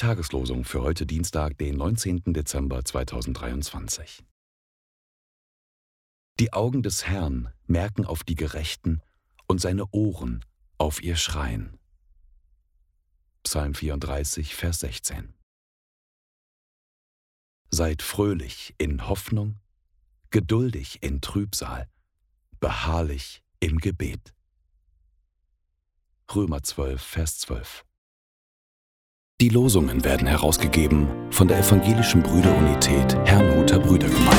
Tageslosung für heute Dienstag, den 19. Dezember 2023. Die Augen des Herrn merken auf die Gerechten und seine Ohren auf ihr Schreien. Psalm 34, Vers 16. Seid fröhlich in Hoffnung, geduldig in Trübsal, beharrlich im Gebet. Römer 12, Vers 12. Die Losungen werden herausgegeben von der Evangelischen Brüderunität Herrnhuter Brüdergemeine.